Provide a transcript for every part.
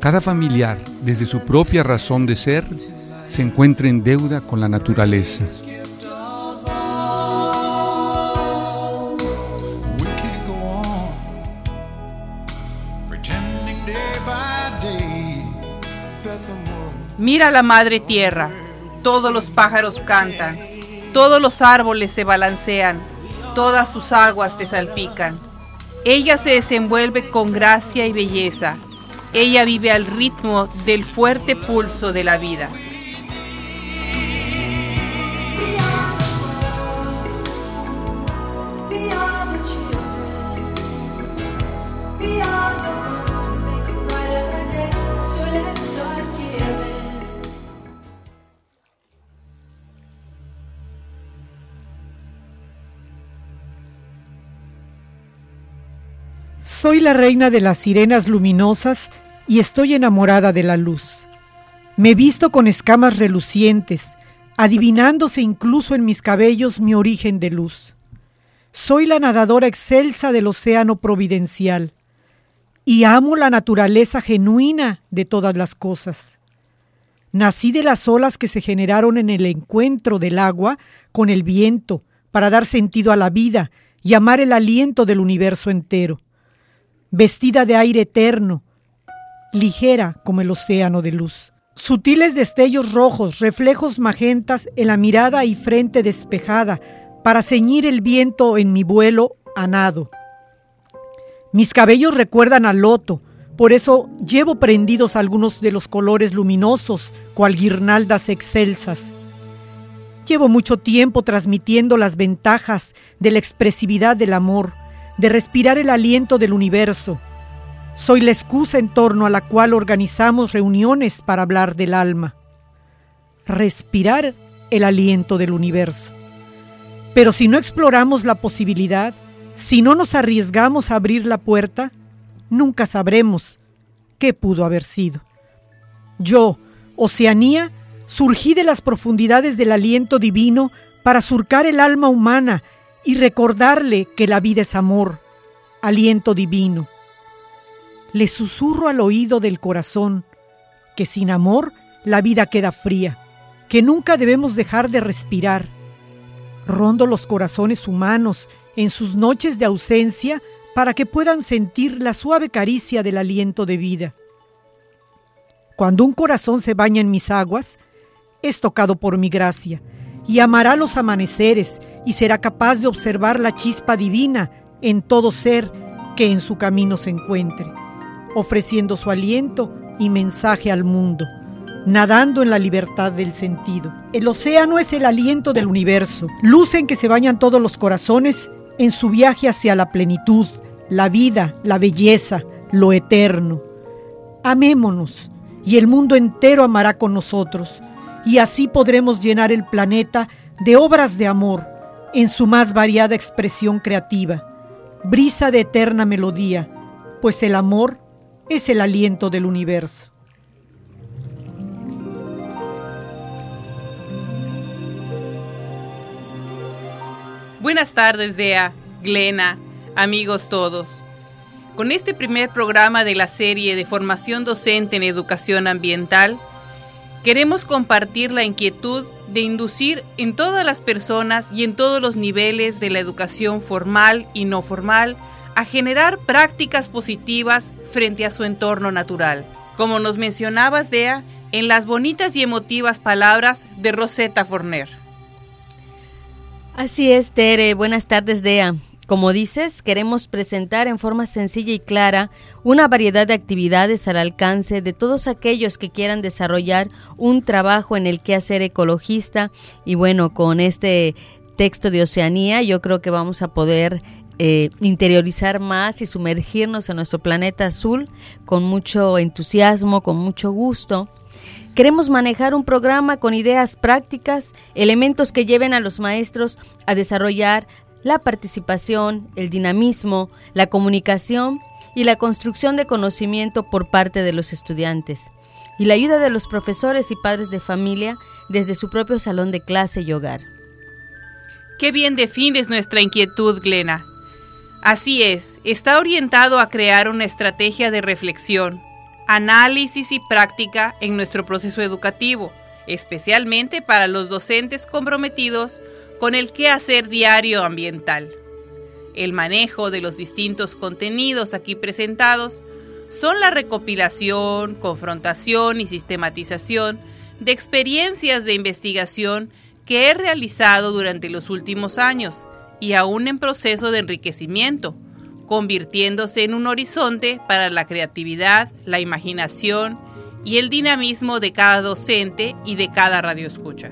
cada familiar, desde su propia razón de ser, se encuentra en deuda con la naturaleza. Mira la madre tierra, todos los pájaros cantan, todos los árboles se balancean, todas sus aguas te salpican. Ella se desenvuelve con gracia y belleza. Ella vive al ritmo del fuerte pulso de la vida. Soy la reina de las sirenas luminosas y estoy enamorada de la luz. Me visto con escamas relucientes, adivinándose incluso en mis cabellos mi origen de luz. Soy la nadadora excelsa del océano providencial y amo la naturaleza genuina de todas las cosas. Nací de las olas que se generaron en el encuentro del agua con el viento para dar sentido a la vida y amar el aliento del universo entero vestida de aire eterno, ligera como el océano de luz. Sutiles destellos rojos, reflejos magentas en la mirada y frente despejada, para ceñir el viento en mi vuelo a nado. Mis cabellos recuerdan al loto, por eso llevo prendidos algunos de los colores luminosos, cual guirnaldas excelsas. Llevo mucho tiempo transmitiendo las ventajas de la expresividad del amor, de respirar el aliento del universo. Soy la excusa en torno a la cual organizamos reuniones para hablar del alma. Respirar el aliento del universo. Pero si no exploramos la posibilidad, si no nos arriesgamos a abrir la puerta, nunca sabremos qué pudo haber sido. Yo, Oceanía, surgí de las profundidades del aliento divino para surcar el alma humana y recordarle que la vida es amor, aliento divino. Le susurro al oído del corazón que sin amor la vida queda fría, que nunca debemos dejar de respirar. Rondo los corazones humanos en sus noches de ausencia para que puedan sentir la suave caricia del aliento de vida. Cuando un corazón se baña en mis aguas, es tocado por mi gracia y amará los amaneceres y será capaz de observar la chispa divina en todo ser que en su camino se encuentre, ofreciendo su aliento y mensaje al mundo, nadando en la libertad del sentido. El océano es el aliento del universo, luz en que se bañan todos los corazones en su viaje hacia la plenitud, la vida, la belleza, lo eterno. Amémonos, y el mundo entero amará con nosotros, y así podremos llenar el planeta de obras de amor, en su más variada expresión creativa, brisa de eterna melodía, pues el amor es el aliento del universo. Buenas tardes, Dea, Glena, amigos todos. Con este primer programa de la serie de formación docente en educación ambiental, queremos compartir la inquietud de inducir en todas las personas y en todos los niveles de la educación formal y no formal a generar prácticas positivas frente a su entorno natural. Como nos mencionabas, Dea, en las bonitas y emotivas palabras de Rosetta Forner. Así es, Tere. Buenas tardes, Dea. Como dices, queremos presentar en forma sencilla y clara una variedad de actividades al alcance de todos aquellos que quieran desarrollar un trabajo en el quehacer ecologista y bueno, con este texto de Oceanía yo creo que vamos a poder eh, interiorizar más y sumergirnos en nuestro planeta azul con mucho entusiasmo, con mucho gusto. Queremos manejar un programa con ideas prácticas, elementos que lleven a los maestros a desarrollar la participación, el dinamismo, la comunicación y la construcción de conocimiento por parte de los estudiantes, y la ayuda de los profesores y padres de familia desde su propio salón de clase y hogar. Qué bien defines nuestra inquietud, Glena. Así es, está orientado a crear una estrategia de reflexión, análisis y práctica en nuestro proceso educativo, especialmente para los docentes comprometidos con el quehacer diario ambiental. El manejo de los distintos contenidos aquí presentados son la recopilación, confrontación y sistematización de experiencias de investigación que he realizado durante los últimos años y aún en proceso de enriquecimiento, convirtiéndose en un horizonte para la creatividad, la imaginación y el dinamismo de cada docente y de cada radioescucha.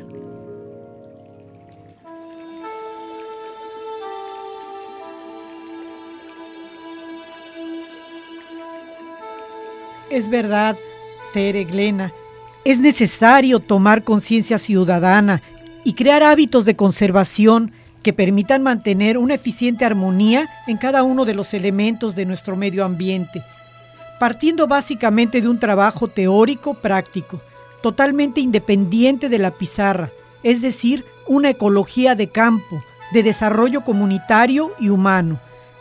Es verdad, Tere Glena, es necesario tomar conciencia ciudadana y crear hábitos de conservación que permitan mantener una eficiente armonía en cada uno de los elementos de nuestro medio ambiente, partiendo básicamente de un trabajo teórico práctico, totalmente independiente de la pizarra, es decir, una ecología de campo, de desarrollo comunitario y humano,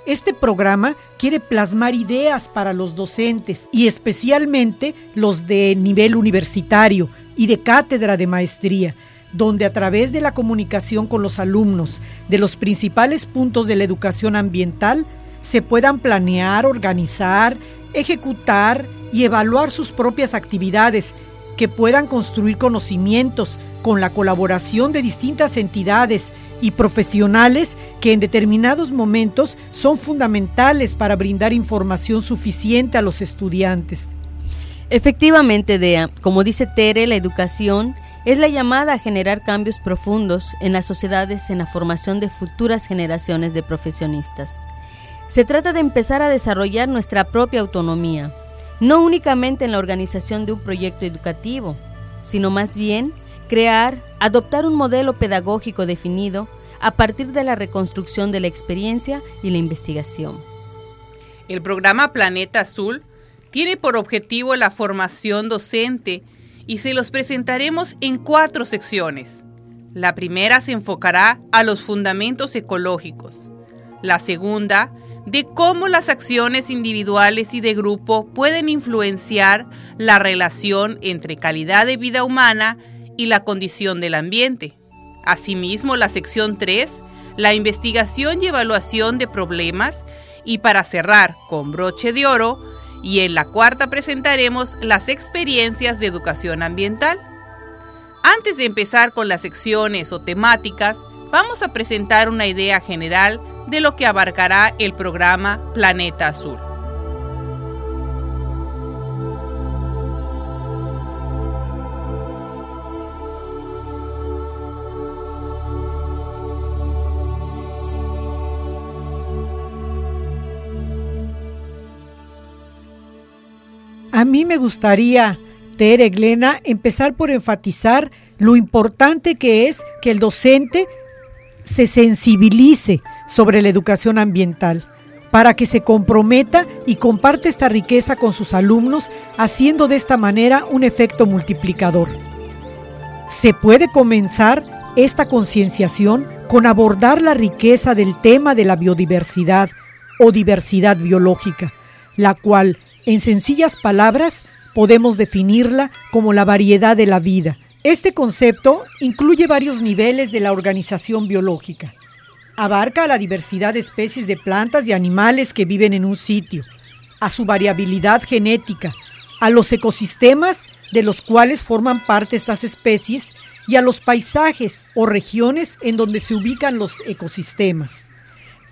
este programa quiere plasmar ideas para los docentes y especialmente los de nivel universitario y de cátedra de maestría, donde a través de la comunicación con los alumnos de los principales puntos de la educación ambiental se puedan planear, organizar, ejecutar y evaluar sus propias actividades, que puedan construir conocimientos con la colaboración de distintas entidades y profesionales que en determinados momentos son fundamentales para brindar información suficiente a los estudiantes. Efectivamente, Dea, como dice Tere, la educación es la llamada a generar cambios profundos en las sociedades en la formación de futuras generaciones de profesionistas. Se trata de empezar a desarrollar nuestra propia autonomía, no únicamente en la organización de un proyecto educativo, sino más bien crear, adoptar un modelo pedagógico definido a partir de la reconstrucción de la experiencia y la investigación. El programa Planeta Azul tiene por objetivo la formación docente y se los presentaremos en cuatro secciones. La primera se enfocará a los fundamentos ecológicos. La segunda, de cómo las acciones individuales y de grupo pueden influenciar la relación entre calidad de vida humana y la condición del ambiente. Asimismo, la sección 3, la investigación y evaluación de problemas. Y para cerrar con broche de oro, y en la cuarta presentaremos las experiencias de educación ambiental. Antes de empezar con las secciones o temáticas, vamos a presentar una idea general de lo que abarcará el programa Planeta Azul. A mí me gustaría, Tere Glena, empezar por enfatizar lo importante que es que el docente se sensibilice sobre la educación ambiental, para que se comprometa y comparte esta riqueza con sus alumnos, haciendo de esta manera un efecto multiplicador. Se puede comenzar esta concienciación con abordar la riqueza del tema de la biodiversidad o diversidad biológica, la cual en sencillas palabras, podemos definirla como la variedad de la vida. Este concepto incluye varios niveles de la organización biológica. Abarca la diversidad de especies de plantas y animales que viven en un sitio, a su variabilidad genética, a los ecosistemas de los cuales forman parte estas especies y a los paisajes o regiones en donde se ubican los ecosistemas.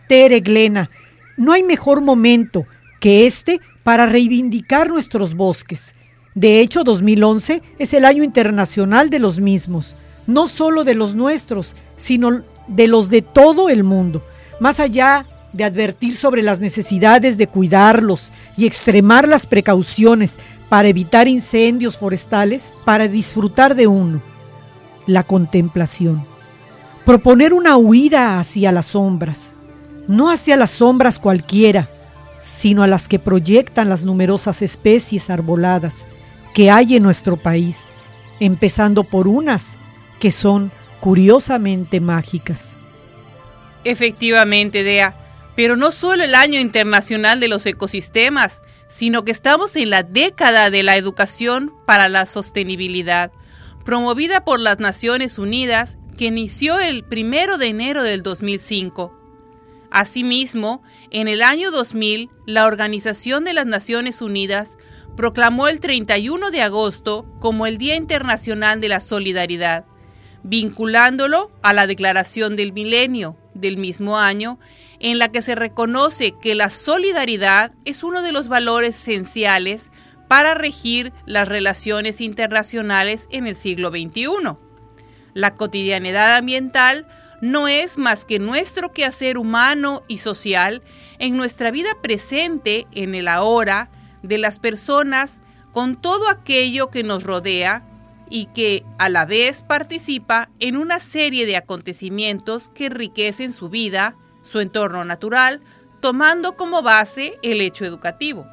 Tere Glena, no hay mejor momento que este para reivindicar nuestros bosques. De hecho, 2011 es el año internacional de los mismos, no solo de los nuestros, sino de los de todo el mundo. Más allá de advertir sobre las necesidades de cuidarlos y extremar las precauciones para evitar incendios forestales, para disfrutar de uno, la contemplación. Proponer una huida hacia las sombras, no hacia las sombras cualquiera, sino a las que proyectan las numerosas especies arboladas que hay en nuestro país, empezando por unas que son curiosamente mágicas. Efectivamente, Dea, pero no solo el Año Internacional de los Ecosistemas, sino que estamos en la década de la educación para la sostenibilidad, promovida por las Naciones Unidas, que inició el primero de enero del 2005. Asimismo, en el año 2000, la Organización de las Naciones Unidas proclamó el 31 de agosto como el Día Internacional de la Solidaridad, vinculándolo a la Declaración del Milenio del mismo año, en la que se reconoce que la solidaridad es uno de los valores esenciales para regir las relaciones internacionales en el siglo XXI. La cotidianidad ambiental no es más que nuestro quehacer humano y social en nuestra vida presente, en el ahora, de las personas, con todo aquello que nos rodea y que a la vez participa en una serie de acontecimientos que enriquecen su vida, su entorno natural, tomando como base el hecho educativo.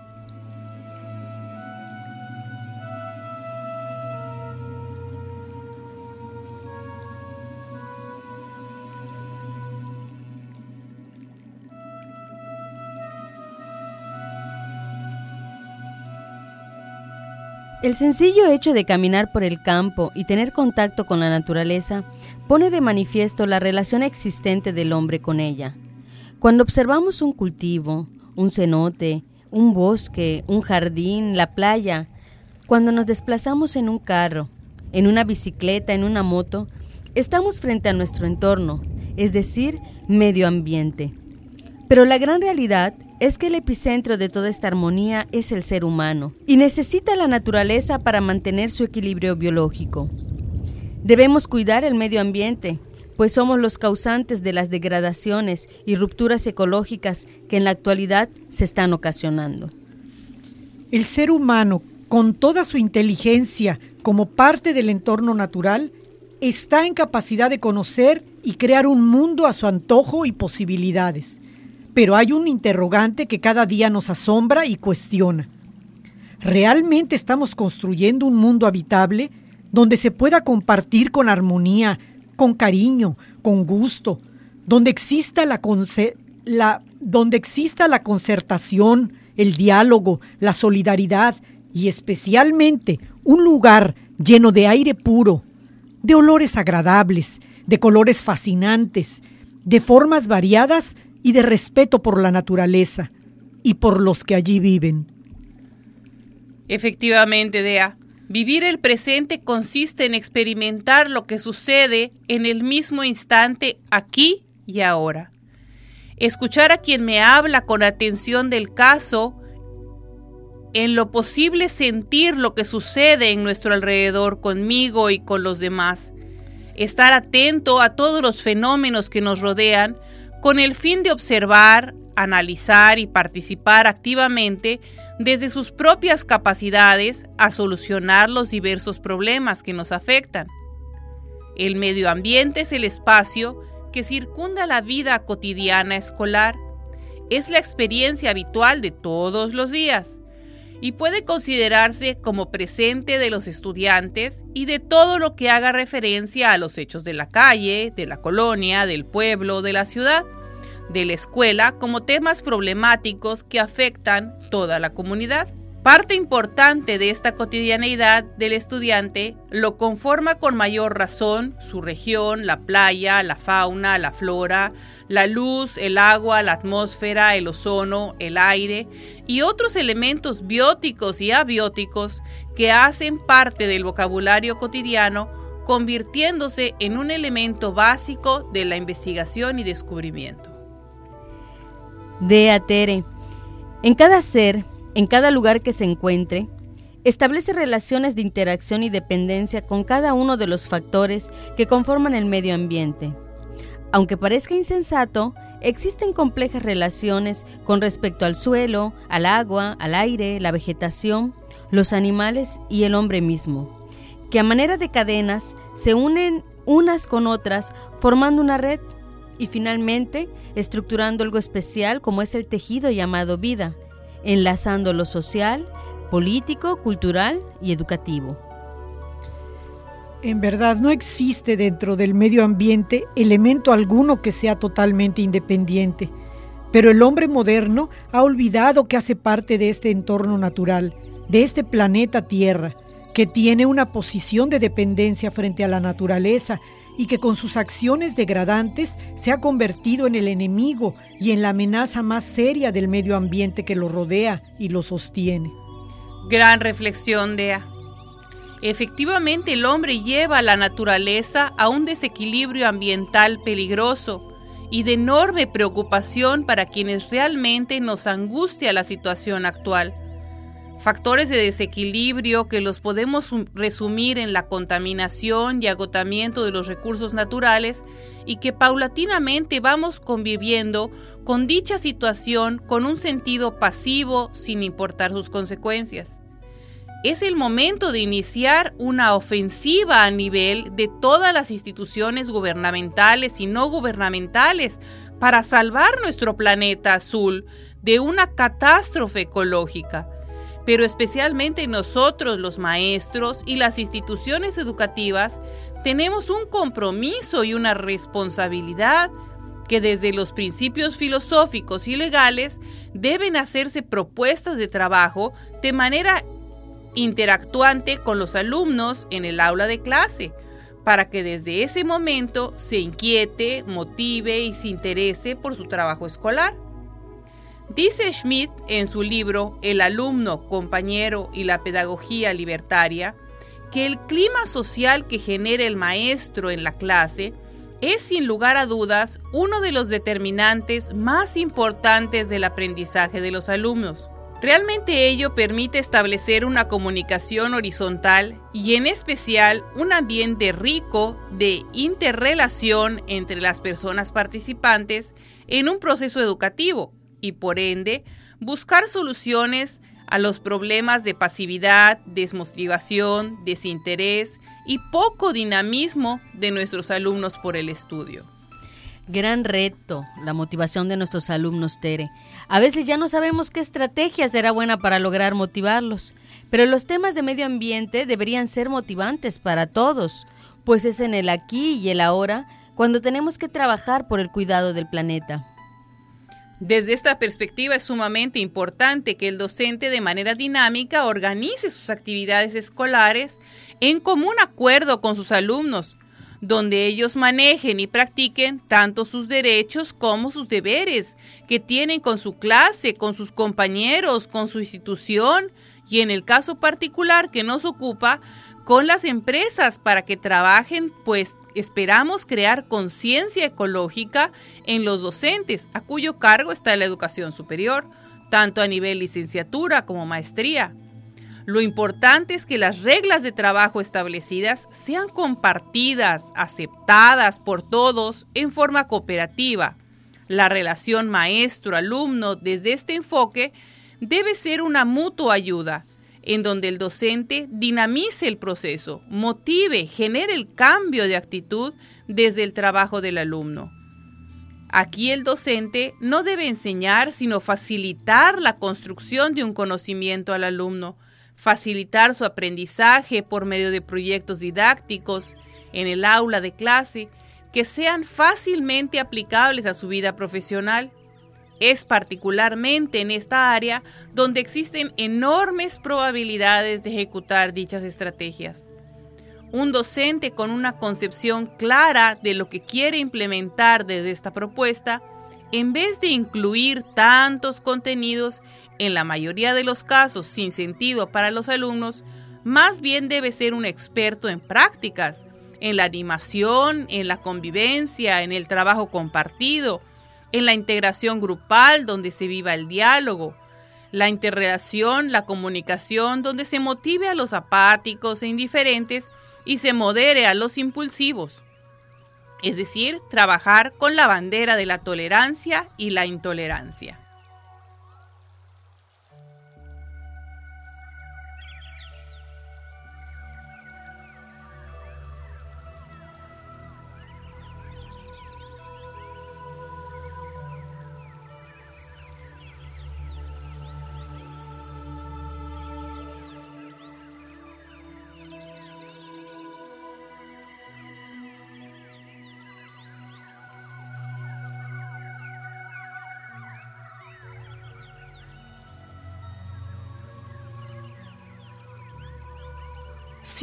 El sencillo hecho de caminar por el campo y tener contacto con la naturaleza pone de manifiesto la relación existente del hombre con ella. Cuando observamos un cultivo, un cenote, un bosque, un jardín, la playa, cuando nos desplazamos en un carro, en una bicicleta, en una moto, estamos frente a nuestro entorno, es decir, medio ambiente. Pero la gran realidad es que el epicentro de toda esta armonía es el ser humano y necesita la naturaleza para mantener su equilibrio biológico. Debemos cuidar el medio ambiente, pues somos los causantes de las degradaciones y rupturas ecológicas que en la actualidad se están ocasionando. El ser humano, con toda su inteligencia como parte del entorno natural, está en capacidad de conocer y crear un mundo a su antojo y posibilidades pero hay un interrogante que cada día nos asombra y cuestiona. ¿Realmente estamos construyendo un mundo habitable donde se pueda compartir con armonía, con cariño, con gusto, donde exista la, donde exista la concertación, el diálogo, la solidaridad y especialmente un lugar lleno de aire puro, de olores agradables, de colores fascinantes, de formas variadas y de respeto por la naturaleza y por los que allí viven. Efectivamente, Dea, vivir el presente consiste en experimentar lo que sucede en el mismo instante aquí y ahora. Escuchar a quien me habla con atención del caso, en lo posible sentir lo que sucede en nuestro alrededor conmigo y con los demás. Estar atento a todos los fenómenos que nos rodean con el fin de observar, analizar y participar activamente desde sus propias capacidades a solucionar los diversos problemas que nos afectan. El medio ambiente es el espacio que circunda la vida cotidiana escolar. Es la experiencia habitual de todos los días y puede considerarse como presente de los estudiantes y de todo lo que haga referencia a los hechos de la calle, de la colonia, del pueblo, de la ciudad, de la escuela como temas problemáticos que afectan toda la comunidad. Parte importante de esta cotidianeidad del estudiante lo conforma con mayor razón su región, la playa, la fauna, la flora, la luz, el agua, la atmósfera, el ozono, el aire y otros elementos bióticos y abióticos que hacen parte del vocabulario cotidiano, convirtiéndose en un elemento básico de la investigación y descubrimiento. De Tere, en cada ser en cada lugar que se encuentre, establece relaciones de interacción y dependencia con cada uno de los factores que conforman el medio ambiente. Aunque parezca insensato, existen complejas relaciones con respecto al suelo, al agua, al aire, la vegetación, los animales y el hombre mismo, que a manera de cadenas se unen unas con otras formando una red y finalmente estructurando algo especial como es el tejido llamado vida, enlazando lo social, político, cultural y educativo. En verdad no existe dentro del medio ambiente elemento alguno que sea totalmente independiente, pero el hombre moderno ha olvidado que hace parte de este entorno natural, de este planeta Tierra, que tiene una posición de dependencia frente a la naturaleza y que con sus acciones degradantes se ha convertido en el enemigo y en la amenaza más seria del medio ambiente que lo rodea y lo sostiene. Gran reflexión, Dea. Efectivamente, el hombre lleva a la naturaleza a un desequilibrio ambiental peligroso y de enorme preocupación para quienes realmente nos angustia la situación actual. Factores de desequilibrio que los podemos resumir en la contaminación y agotamiento de los recursos naturales y que paulatinamente vamos conviviendo con dicha situación con un sentido pasivo sin importar sus consecuencias es el momento de iniciar una ofensiva a nivel de todas las instituciones gubernamentales y no gubernamentales para salvar nuestro planeta azul de una catástrofe ecológica. Pero especialmente nosotros los maestros y las instituciones educativas tenemos un compromiso y una responsabilidad que desde los principios filosóficos y legales deben hacerse propuestas de trabajo de manera interactuante con los alumnos en el aula de clase, para que desde ese momento se inquiete, motive y se interese por su trabajo escolar. Dice Schmidt en su libro El alumno, compañero y la pedagogía libertaria, que el clima social que genera el maestro en la clase es sin lugar a dudas uno de los determinantes más importantes del aprendizaje de los alumnos. Realmente ello permite establecer una comunicación horizontal y en especial un ambiente rico de interrelación entre las personas participantes en un proceso educativo y por ende buscar soluciones a los problemas de pasividad, desmotivación, desinterés y poco dinamismo de nuestros alumnos por el estudio. Gran reto, la motivación de nuestros alumnos, Tere. A veces ya no sabemos qué estrategia será buena para lograr motivarlos, pero los temas de medio ambiente deberían ser motivantes para todos, pues es en el aquí y el ahora cuando tenemos que trabajar por el cuidado del planeta. Desde esta perspectiva es sumamente importante que el docente de manera dinámica organice sus actividades escolares en común acuerdo con sus alumnos, donde ellos manejen y practiquen tanto sus derechos como sus deberes que tienen con su clase, con sus compañeros, con su institución y en el caso particular que nos ocupa, con las empresas para que trabajen, pues esperamos crear conciencia ecológica en los docentes, a cuyo cargo está la educación superior, tanto a nivel licenciatura como maestría. Lo importante es que las reglas de trabajo establecidas sean compartidas, aceptadas por todos en forma cooperativa. La relación maestro-alumno desde este enfoque debe ser una mutua ayuda, en donde el docente dinamice el proceso, motive, genere el cambio de actitud desde el trabajo del alumno. Aquí el docente no debe enseñar, sino facilitar la construcción de un conocimiento al alumno, facilitar su aprendizaje por medio de proyectos didácticos en el aula de clase que sean fácilmente aplicables a su vida profesional. Es particularmente en esta área donde existen enormes probabilidades de ejecutar dichas estrategias. Un docente con una concepción clara de lo que quiere implementar desde esta propuesta, en vez de incluir tantos contenidos, en la mayoría de los casos sin sentido para los alumnos, más bien debe ser un experto en prácticas, en la animación, en la convivencia, en el trabajo compartido, en la integración grupal donde se viva el diálogo, la interrelación, la comunicación donde se motive a los apáticos e indiferentes y se modere a los impulsivos. Es decir, trabajar con la bandera de la tolerancia y la intolerancia.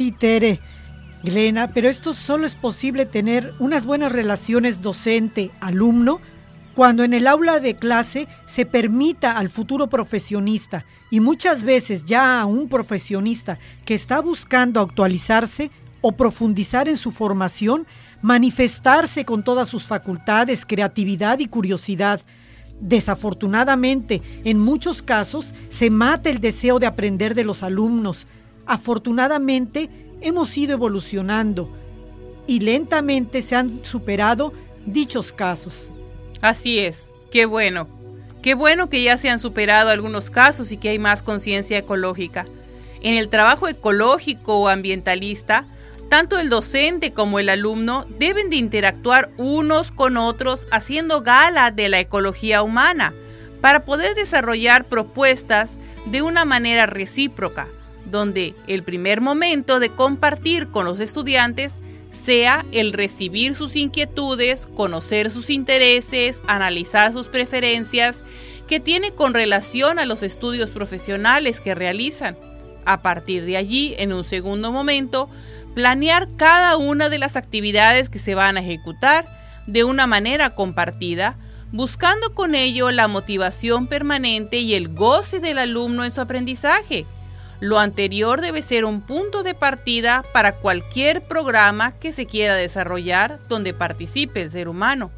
Sí, Tere, Glena, pero esto solo es posible tener unas buenas relaciones docente-alumno cuando en el aula de clase se permita al futuro profesionista y muchas veces ya a un profesionista que está buscando actualizarse o profundizar en su formación, manifestarse con todas sus facultades, creatividad y curiosidad. Desafortunadamente, en muchos casos se mata el deseo de aprender de los alumnos. Afortunadamente, hemos ido evolucionando y lentamente se han superado dichos casos. Así es, qué bueno. Qué bueno que ya se han superado algunos casos y que hay más conciencia ecológica. En el trabajo ecológico o ambientalista, tanto el docente como el alumno deben de interactuar unos con otros haciendo gala de la ecología humana para poder desarrollar propuestas de una manera recíproca, donde el primer momento de compartir con los estudiantes sea el recibir sus inquietudes, conocer sus intereses, analizar sus preferencias, que tiene con relación a los estudios profesionales que realizan. A partir de allí, en un segundo momento, planear cada una de las actividades que se van a ejecutar de una manera compartida, buscando con ello la motivación permanente y el goce del alumno en su aprendizaje. Lo anterior debe ser un punto de partida para cualquier programa que se quiera desarrollar donde participe el ser humano.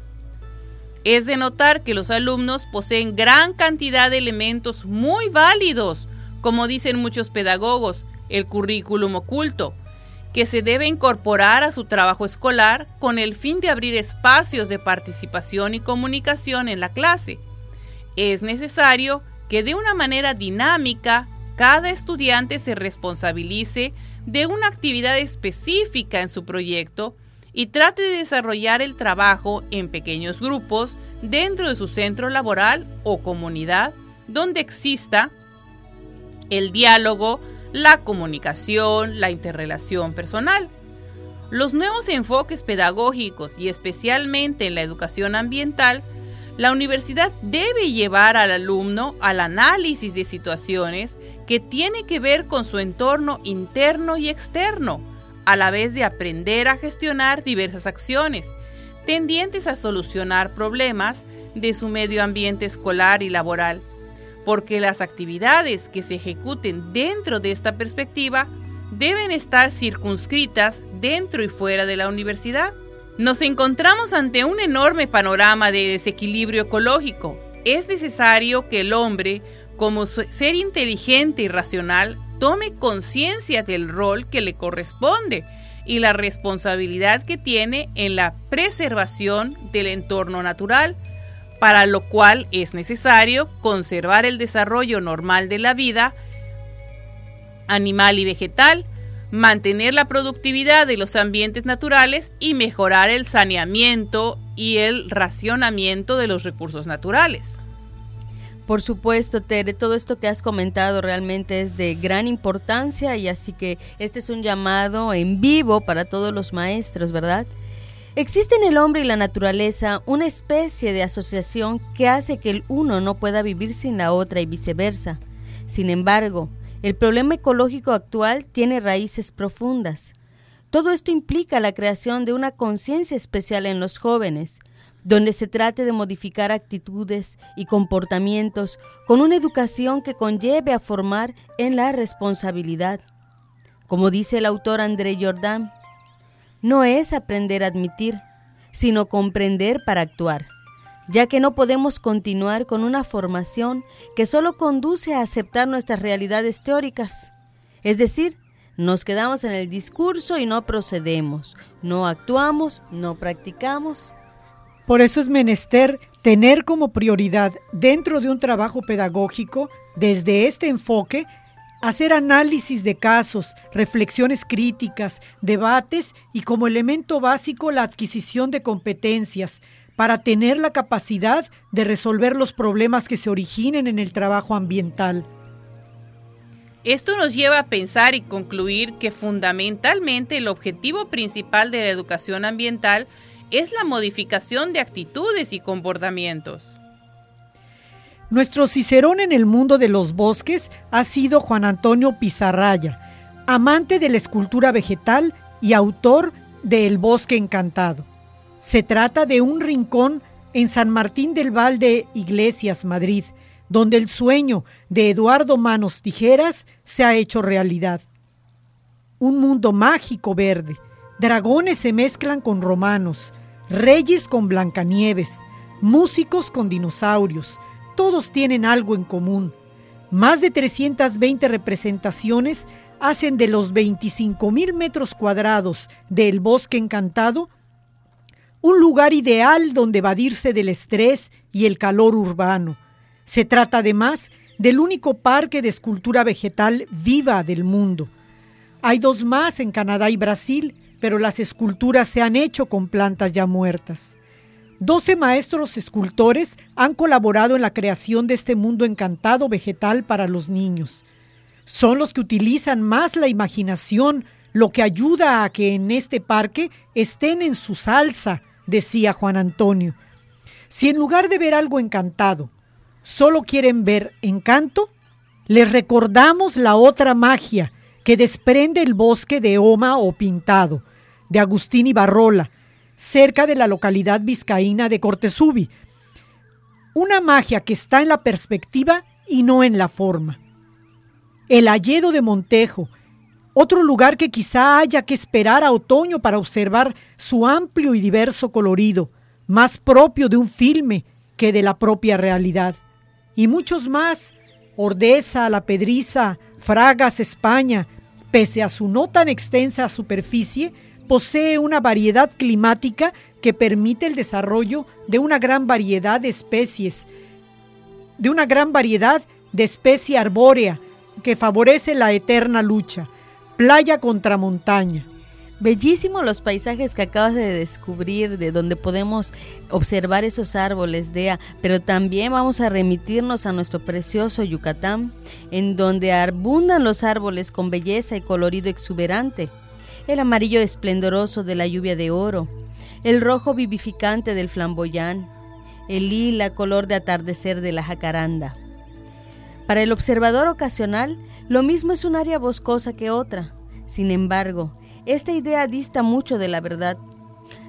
Es de notar que los alumnos poseen gran cantidad de elementos muy válidos, como dicen muchos pedagogos, el currículum oculto, que se debe incorporar a su trabajo escolar con el fin de abrir espacios de participación y comunicación en la clase. Es necesario que de una manera dinámica cada estudiante se responsabilice de una actividad específica en su proyecto y trate de desarrollar el trabajo en pequeños grupos dentro de su centro laboral o comunidad donde exista el diálogo, la comunicación, la interrelación personal. Los nuevos enfoques pedagógicos y especialmente en la educación ambiental, la universidad debe llevar al alumno al análisis de situaciones que tiene que ver con su entorno interno y externo, a la vez de aprender a gestionar diversas acciones tendientes a solucionar problemas de su medio ambiente escolar y laboral, porque las actividades que se ejecuten dentro de esta perspectiva deben estar circunscritas dentro y fuera de la universidad. Nos encontramos ante un enorme panorama de desequilibrio ecológico. Es necesario que el hombre como ser inteligente y racional, tome conciencia del rol que le corresponde y la responsabilidad que tiene en la preservación del entorno natural, para lo cual es necesario conservar el desarrollo normal de la vida animal y vegetal, mantener la productividad de los ambientes naturales y mejorar el saneamiento y el racionamiento de los recursos naturales. Por supuesto, Tere, todo esto que has comentado realmente es de gran importancia y así que este es un llamado en vivo para todos los maestros, ¿verdad? Existe en el hombre y la naturaleza una especie de asociación que hace que el uno no pueda vivir sin la otra y viceversa. Sin embargo, el problema ecológico actual tiene raíces profundas. Todo esto implica la creación de una conciencia especial en los jóvenes, donde se trate de modificar actitudes y comportamientos con una educación que conlleve a formar en la responsabilidad. Como dice el autor André Jordan, no es aprender a admitir, sino comprender para actuar, ya que no podemos continuar con una formación que solo conduce a aceptar nuestras realidades teóricas, es decir, nos quedamos en el discurso y no procedemos, no actuamos, no practicamos por eso es menester tener como prioridad dentro de un trabajo pedagógico, desde este enfoque, hacer análisis de casos, reflexiones críticas, debates y como elemento básico la adquisición de competencias para tener la capacidad de resolver los problemas que se originen en el trabajo ambiental. Esto nos lleva a pensar y concluir que fundamentalmente el objetivo principal de la educación ambiental la modificación de actitudes y comportamientos. Nuestro Cicerón en el mundo de los bosques ha sido Juan Antonio Pizarraya, amante de la escultura vegetal y autor de El Bosque Encantado. Se trata de un rincón en San Martín del Valde, Iglesias, Madrid, donde el sueño de Eduardo Manos Tijeras se ha hecho realidad. Un mundo mágico verde. Dragones se mezclan con romanos, reyes con Blancanieves, músicos con dinosaurios. Todos tienen algo en común. Más de 320 representaciones hacen de los 25 mil metros cuadrados del bosque encantado un lugar ideal donde evadirse del estrés y el calor urbano. Se trata además del único parque de escultura vegetal viva del mundo. Hay dos más en Canadá y Brasil, pero las esculturas se han hecho con plantas ya muertas. Doce maestros escultores han colaborado en la creación de este mundo encantado vegetal para los niños. Son los que utilizan más la imaginación, lo que ayuda a que en este parque estén en su salsa, decía Juan Antonio. Si en lugar de ver algo encantado, solo quieren ver encanto, les recordamos la otra magia que desprende el bosque de Oma o Pintado, de Agustín y Barrola, cerca de la localidad vizcaína de Cortesubi. Una magia que está en la perspectiva y no en la forma. El Alledo de Montejo, otro lugar que quizá haya que esperar a otoño para observar su amplio y diverso colorido, más propio de un filme que de la propia realidad. Y muchos más, Ordeza, La Pedriza, Fragas, España, pese a su no tan extensa superficie, posee una variedad climática que permite el desarrollo de una gran variedad de especies, de una gran variedad de especie arbórea que favorece la eterna lucha. Playa contra montaña. Bellísimos los paisajes que acabas de descubrir, de donde podemos observar esos árboles, Dea, pero también vamos a remitirnos a nuestro precioso Yucatán, en donde abundan los árboles con belleza y colorido exuberante, el amarillo esplendoroso de la lluvia de oro, el rojo vivificante del flamboyán, el lila color de atardecer de la jacaranda. Para el observador ocasional, lo mismo es un área boscosa que otra. Sin embargo, esta idea dista mucho de la verdad.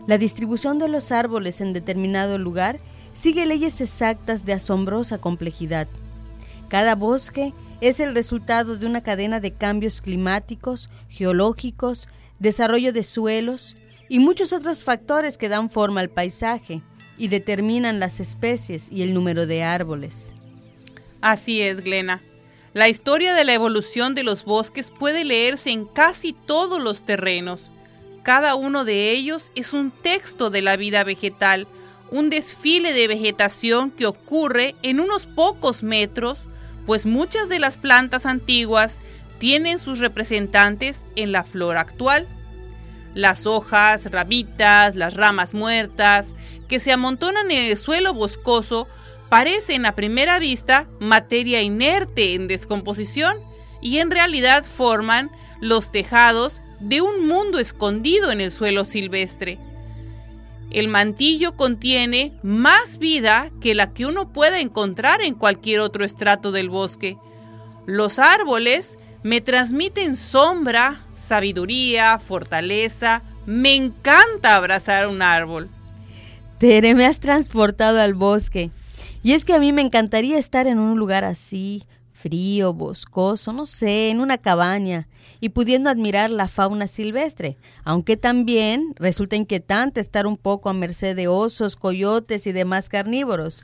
La distribución de los árboles en determinado lugar sigue leyes exactas de asombrosa complejidad. Cada bosque es el resultado de una cadena de cambios climáticos, geológicos, desarrollo de suelos y muchos otros factores que dan forma al paisaje y determinan las especies y el número de árboles. Así es, Glena. La historia de la evolución de los bosques puede leerse en casi todos los terrenos. Cada uno de ellos es un texto de la vida vegetal, un desfile de vegetación que ocurre en unos pocos metros, pues muchas de las plantas antiguas tienen sus representantes en la flora actual. Las hojas, ramitas, las ramas muertas, que se amontonan en el suelo boscoso, parecen a primera vista materia inerte en descomposición y en realidad forman los tejados de un mundo escondido en el suelo silvestre. El mantillo contiene más vida que la que uno puede encontrar en cualquier otro estrato del bosque. Los árboles me transmiten sombra, sabiduría, fortaleza. Me encanta abrazar un árbol. Tere, me has transportado al bosque. Y es que a mí me encantaría estar en un lugar así, frío, boscoso, no sé, en una cabaña, y pudiendo admirar la fauna silvestre, aunque también resulta inquietante estar un poco a merced de osos, coyotes y demás carnívoros.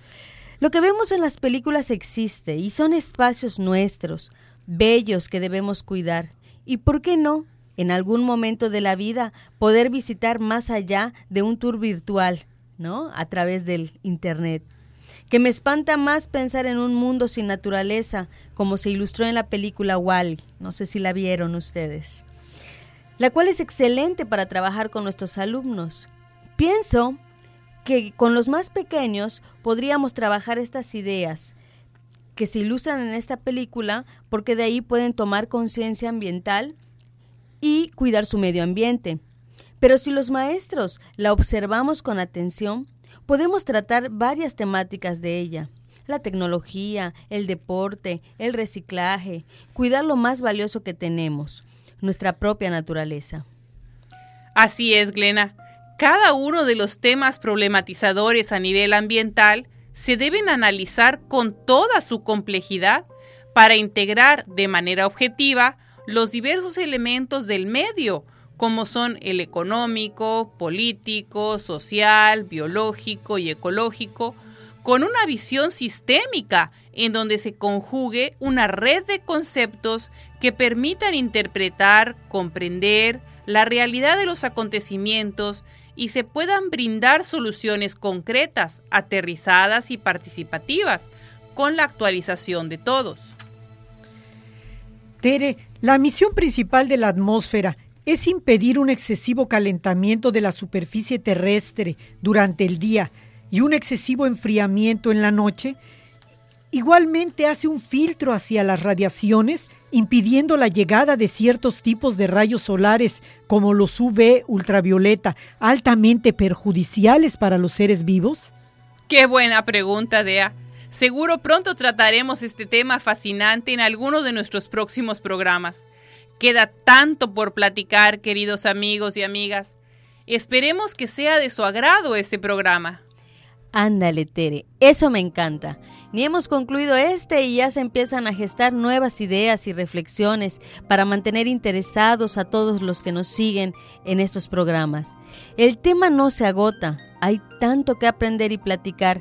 Lo que vemos en las películas existe y son espacios nuestros, bellos que debemos cuidar. ¿Y por qué no? En algún momento de la vida poder visitar más allá de un tour virtual, ¿no? A través del Internet que me espanta más pensar en un mundo sin naturaleza, como se ilustró en la película Wally, no sé si la vieron ustedes, la cual es excelente para trabajar con nuestros alumnos. Pienso que con los más pequeños podríamos trabajar estas ideas que se ilustran en esta película porque de ahí pueden tomar conciencia ambiental y cuidar su medio ambiente. Pero si los maestros la observamos con atención, podemos tratar varias temáticas de ella. La tecnología, el deporte, el reciclaje, cuidar lo más valioso que tenemos, nuestra propia naturaleza. Así es, Glena. Cada uno de los temas problematizadores a nivel ambiental se deben analizar con toda su complejidad para integrar de manera objetiva los diversos elementos del medio, como son el económico, político, social, biológico y ecológico, con una visión sistémica en donde se conjugue una red de conceptos que permitan interpretar, comprender la realidad de los acontecimientos y se puedan brindar soluciones concretas, aterrizadas y participativas, con la actualización de todos. Tere, la misión principal de la atmósfera es impedir un excesivo calentamiento de la superficie terrestre durante el día y un excesivo enfriamiento en la noche. Igualmente hace un filtro hacia las radiaciones, impidiendo la llegada de ciertos tipos de rayos solares como los UV ultravioleta, altamente perjudiciales para los seres vivos. Qué buena pregunta, Dea. Seguro pronto trataremos este tema fascinante en alguno de nuestros próximos programas. Queda tanto por platicar, queridos amigos y amigas. Esperemos que sea de su agrado este programa. Ándale, Tere, eso me encanta. Ni hemos concluido este y ya se empiezan a gestar nuevas ideas y reflexiones para mantener interesados a todos los que nos siguen en estos programas. El tema no se agota, hay tanto que aprender y platicar,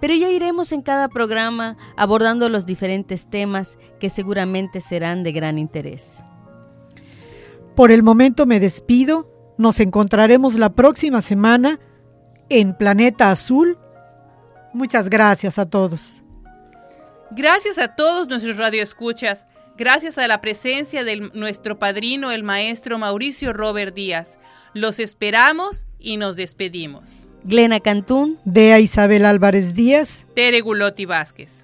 pero ya iremos en cada programa abordando los diferentes temas que seguramente serán de gran interés. Por el momento me despido, nos encontraremos la próxima semana en Planeta Azul. Muchas gracias a todos. Gracias a todos nuestros radioescuchas. Gracias a la presencia de nuestro padrino, el maestro Mauricio Robert Díaz. Los esperamos y nos despedimos. Glena Cantún. Dea Isabel Álvarez Díaz. Tere Gulotti Vázquez.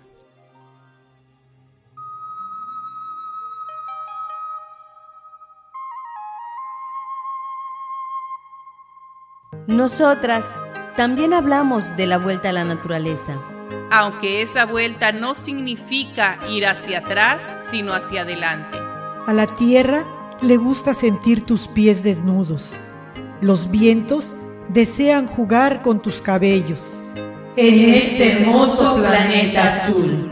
Nosotras también hablamos de la vuelta a la naturaleza. Aunque esa vuelta no significa ir hacia atrás, sino hacia adelante. A la tierra le gusta sentir tus pies desnudos. Los vientos desean jugar con tus cabellos. En este hermoso planeta azul.